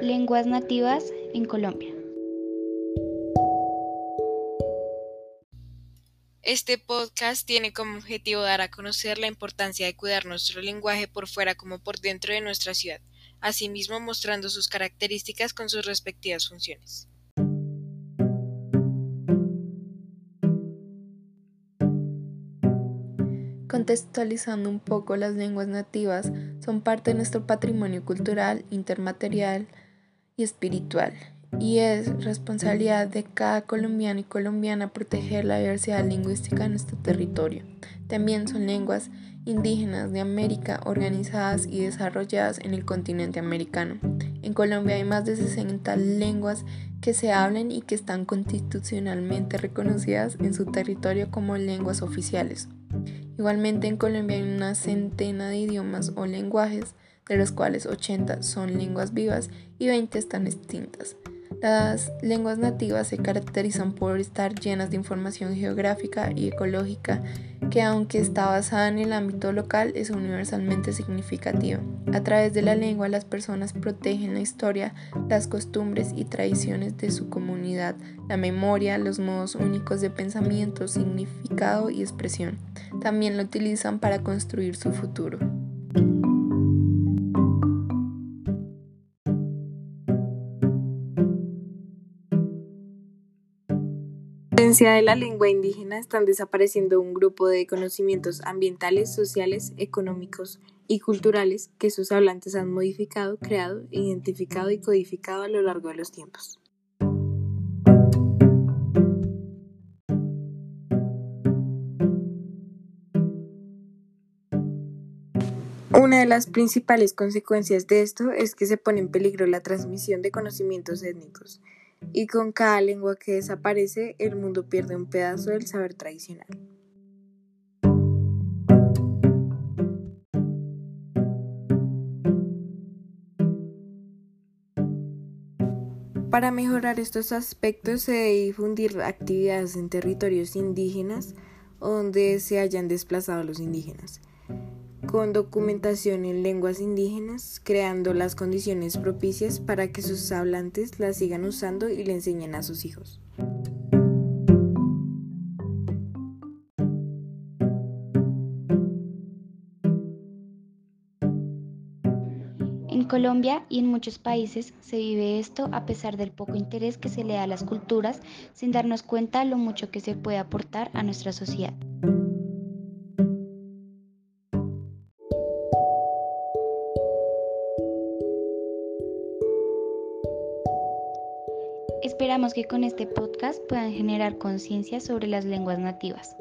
Lenguas nativas en Colombia. Este podcast tiene como objetivo dar a conocer la importancia de cuidar nuestro lenguaje por fuera como por dentro de nuestra ciudad, asimismo mostrando sus características con sus respectivas funciones. Contextualizando un poco, las lenguas nativas son parte de nuestro patrimonio cultural, intermaterial y espiritual, y es responsabilidad de cada colombiano y colombiana proteger la diversidad lingüística de nuestro territorio. También son lenguas indígenas de América organizadas y desarrolladas en el continente americano. En Colombia hay más de 60 lenguas que se hablan y que están constitucionalmente reconocidas en su territorio como lenguas oficiales. Igualmente en Colombia hay una centena de idiomas o lenguajes, de los cuales 80 son lenguas vivas y 20 están extintas. Las lenguas nativas se caracterizan por estar llenas de información geográfica y ecológica que aunque está basada en el ámbito local es universalmente significativa. A través de la lengua las personas protegen la historia, las costumbres y tradiciones de su comunidad, la memoria, los modos únicos de pensamiento, significado y expresión. También lo utilizan para construir su futuro. De la lengua indígena están desapareciendo un grupo de conocimientos ambientales, sociales, económicos y culturales que sus hablantes han modificado, creado, identificado y codificado a lo largo de los tiempos. Una de las principales consecuencias de esto es que se pone en peligro la transmisión de conocimientos étnicos y con cada lengua que desaparece el mundo pierde un pedazo del saber tradicional. Para mejorar estos aspectos se debe difundir actividades en territorios indígenas donde se hayan desplazado los indígenas con documentación en lenguas indígenas, creando las condiciones propicias para que sus hablantes la sigan usando y le enseñen a sus hijos. En Colombia y en muchos países se vive esto a pesar del poco interés que se le da a las culturas sin darnos cuenta lo mucho que se puede aportar a nuestra sociedad. Esperamos que con este podcast puedan generar conciencia sobre las lenguas nativas.